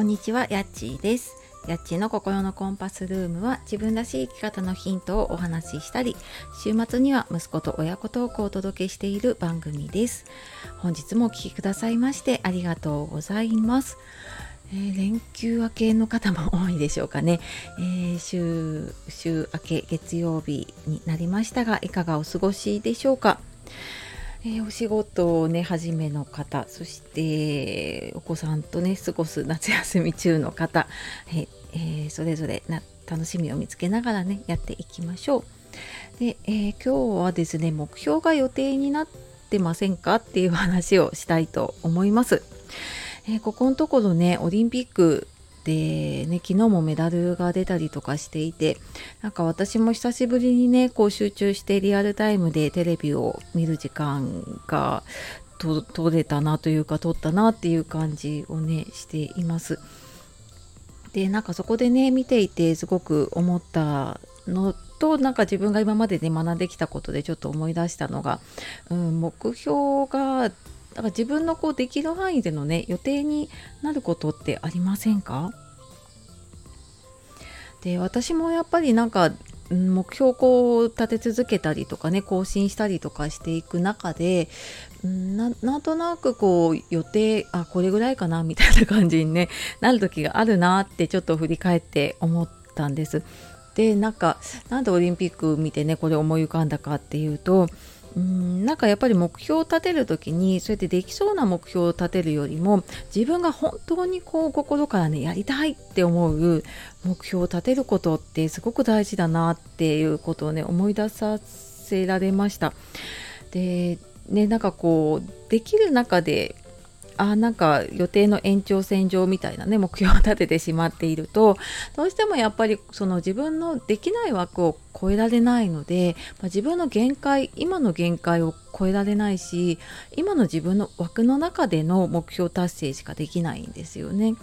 こんにちは、やっちーです。やっちの心のコンパスルームは自分らしい生き方のヒントをお話ししたり、週末には息子と親子トークをお届けしている番組です。本日もお聴きくださいましてありがとうございます。えー連休明けの方も多いでしょうかね、えー週週明け月曜日になりましたがいかがお過ごしでしょうか、えーお仕事をね始めの方そしてお子さんとね過ごす夏休み中の方、えーそれぞれな楽しみを見つけながらねやっていきましょう。で、えー今日はですね目標が予定になってませんかっていう話をしたいと思います。えここのところねオリンピックでね昨日もメダルが出たりとかしていてなんか私も久しぶりにねこう集中してリアルタイムでテレビを見る時間が取れたなというか取ったなっていう感じをねしています。でなんかそこでね見ていてすごく思ったのとなんか自分が今までね学んできたことでちょっと思い出したのが、うん、目標がだから自分のこうできる範囲でのね予定になることってありませんか？で私もやっぱりなんか目標を立て続けたりとかね更新したりとかしていく中でうんななんとなくこう予定あこれぐらいかなみたいな感じに、ね、なる時があるなってちょっと振り返って思ったんです。でなんかなんでオリンピック見てねこれ思い浮かんだかっていうとうんなんかやっぱり目標を立てる時にそうやってできそうな目標を立てるよりも自分が本当にこう心からねやりたいって思う目標を立てることってすごく大事だなっていうことをね思い出させられました。でねなんかこうできる中であなんか予定の延長線上みたいなね目標を立ててしまっているとどうしてもやっぱりその自分のできない枠を超えられないので、まあ自分の限界今の限界を超えられないし今の自分の枠の中での目標達成しかできないんですよね。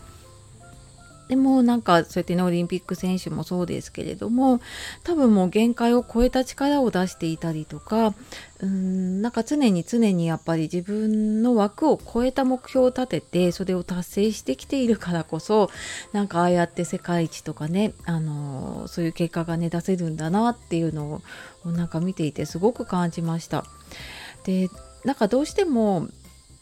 でもなんかそうやってねオリンピック選手もそうですけれども多分もう限界を超えた力を出していたりとかうんなんか常に常にやっぱり自分の枠を超えた目標を立ててそれを達成してきているからこそなんかああやって世界一とかね、あのーそういう結果がね出せるんだなっていうのをなんか見ていてすごく感じました。でなんかどうしても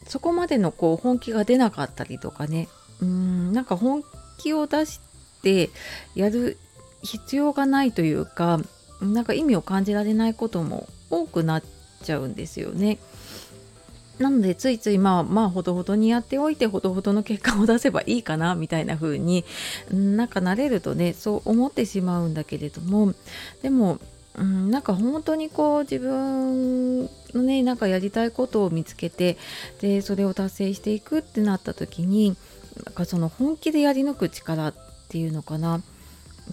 そこまでのこう本気が出なかったりとかねうんなんか本気を出してやる必要がないというかなんか意味を感じられないことも多くなっちゃうんですよね。なのでついついまあまあほどほどにやっておいてほどほどの結果を出せばいいかなみたいな風にうんなんか慣れるとねそう思ってしまうんだけれどもでもうんなんか本当にこう自分のねなんかやりたいことを見つけてでそれを達成していくってなった時になんかその本気でやり抜く力っていうのかな。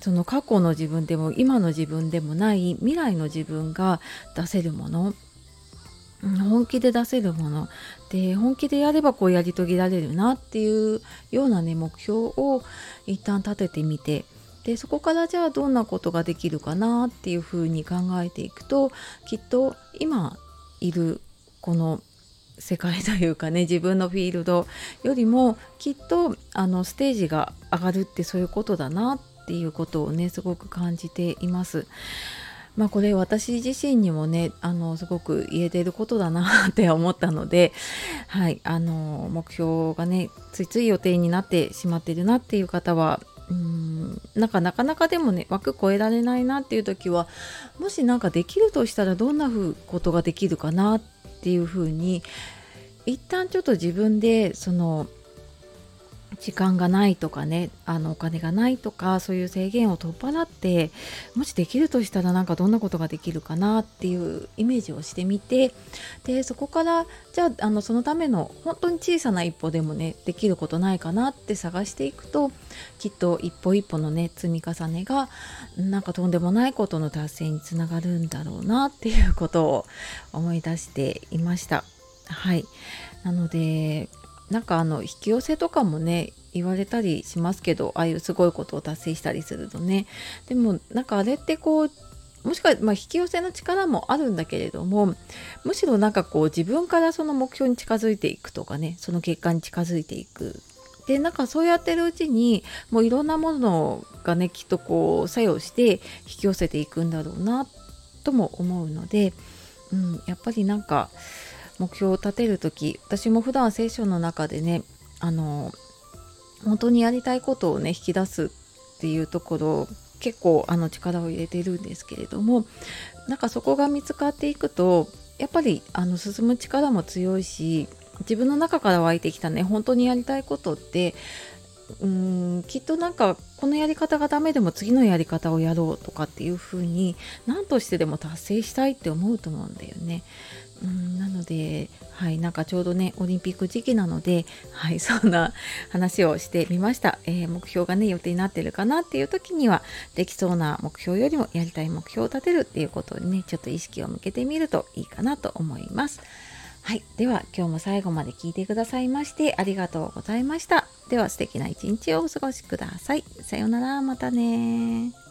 その過去の自分でも今の自分でもない未来の自分が出せるもの。本気で出せるもの。で本気でやればこうやり遂げられるなっていうようなね目標を一旦立ててみてでそこからじゃあどんなことができるかなっていうふうに考えていくときっと今いるこの世界というかね自分のフィールドよりもきっとあのステージが上がるってそういうことだなっていうことをねすごく感じています。まあこれ私自身にもねあのすごく言えてることだなって思ったので、はい、あの目標がねついつい予定になってしまってるなっていう方はうんなんかなかなかでもね枠超えられないなっていう時はもし何かできるとしたらどんなことができるかなっていうふうに一旦ちょっと自分でその時間がないとかねあのお金がないとかそういう制限を取っ払ってもしできるとしたらなんかどんなことができるかなっていうイメージをしてみてでそこからじゃああのそのための本当に小さな一歩でもねできることないかなって探していくときっと一歩一歩のね積み重ねがなんかとんでもないことの達成につながるんだろうなっていうことを思い出していました。はいなのでなんかあの引き寄せとかもね言われたりしますけどああいうすごいことを達成したりするとね。でもなんかあれってこうもしくは、まあ、引き寄せの力もあるんだけれどもむしろなんかこう自分からその目標に近づいていくとかねその結果に近づいていく。でなんかそうやってるうちにもういろんなものがねきっとこう作用して引き寄せていくんだろうなとも思うので、うん、やっぱりなんか目標を立てる時私も普段聖書の中でねあの本当にやりたいことをね引き出すっていうところ結構あの力を入れてるんですけれどもなんかそこが見つかっていくとやっぱりあの進む力も強いし自分の中から湧いてきたね本当にやりたいことってうーんきっとなんかこのやり方がダメでも次のやり方をやろうとかっていう風に何としてでも達成したいって思うと思うんだよね。うんなので、はい、なんかちょうどねオリンピック時期なので、はい、そんな話をしてみました、えー、目標がね予定になってるかなっていう時にはできそうな目標よりもやりたい目標を立てるっていうことにねちょっと意識を向けてみるといいかなと思います。はい。では、今日も最後まで聞いてくださいましてありがとうございました。では、素敵な一日をお過ごしください。さようなら、またね